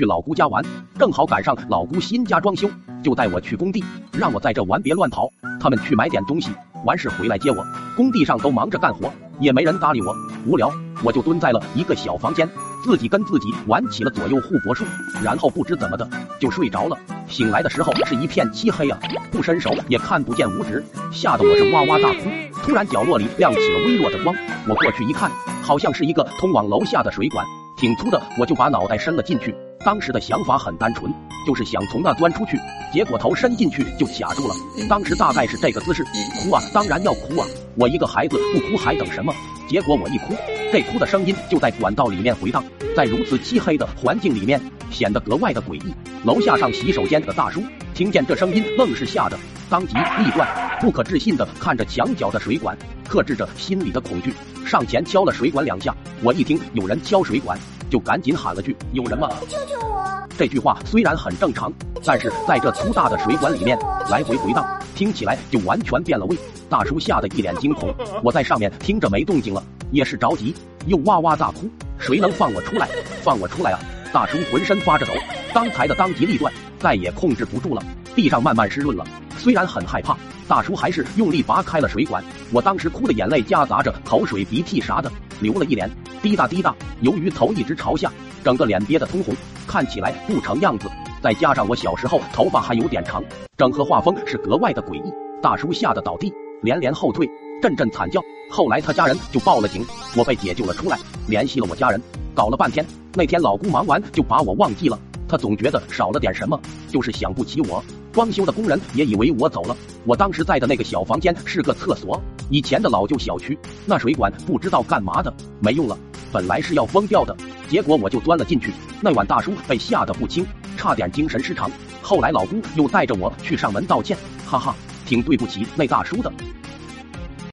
去老姑家玩，正好赶上老姑新家装修，就带我去工地，让我在这玩别乱跑。他们去买点东西，完事回来接我。工地上都忙着干活，也没人搭理我，无聊，我就蹲在了一个小房间，自己跟自己玩起了左右互搏术，然后不知怎么的就睡着了。醒来的时候是一片漆黑啊，不伸手也看不见五指，吓得我是哇哇大哭。突然角落里亮起了微弱的光，我过去一看，好像是一个通往楼下的水管。挺粗的，我就把脑袋伸了进去。当时的想法很单纯，就是想从那钻出去。结果头伸进去就卡住了。当时大概是这个姿势，哭啊，当然要哭啊！我一个孩子不哭还等什么？结果我一哭，这哭的声音就在管道里面回荡，在如此漆黑的环境里面，显得格外的诡异。楼下上洗手间的大叔听见这声音，愣是吓得当即立断，不可置信的看着墙角的水管，克制着心里的恐惧。上前敲了水管两下，我一听有人敲水管，就赶紧喊了句：“有人吗？救救我！”这句话虽然很正常，但是在这粗大的水管里面来回回荡，听起来就完全变了味。大叔吓得一脸惊恐，我在上面听着没动静了，也是着急，又哇哇大哭：“谁能放我出来？放我出来啊！”大叔浑身发着抖，刚才的当机立断再也控制不住了，地上慢慢湿润了。虽然很害怕，大叔还是用力拔开了水管。我当时哭的眼泪夹杂着口水、鼻涕啥的，流了一脸，滴答滴答。由于头一直朝下，整个脸憋得通红，看起来不成样子。再加上我小时候头发还有点长，整个画风是格外的诡异。大叔吓得倒地，连连后退，阵阵惨叫。后来他家人就报了警，我被解救了出来，联系了我家人，搞了半天。那天老姑忙完就把我忘记了，他总觉得少了点什么，就是想不起我。装修的工人也以为我走了。我当时在的那个小房间是个厕所，以前的老旧小区，那水管不知道干嘛的，没用了。本来是要疯掉的，结果我就钻了进去。那晚大叔被吓得不轻，差点精神失常。后来老姑又带着我去上门道歉，哈哈，挺对不起那大叔的。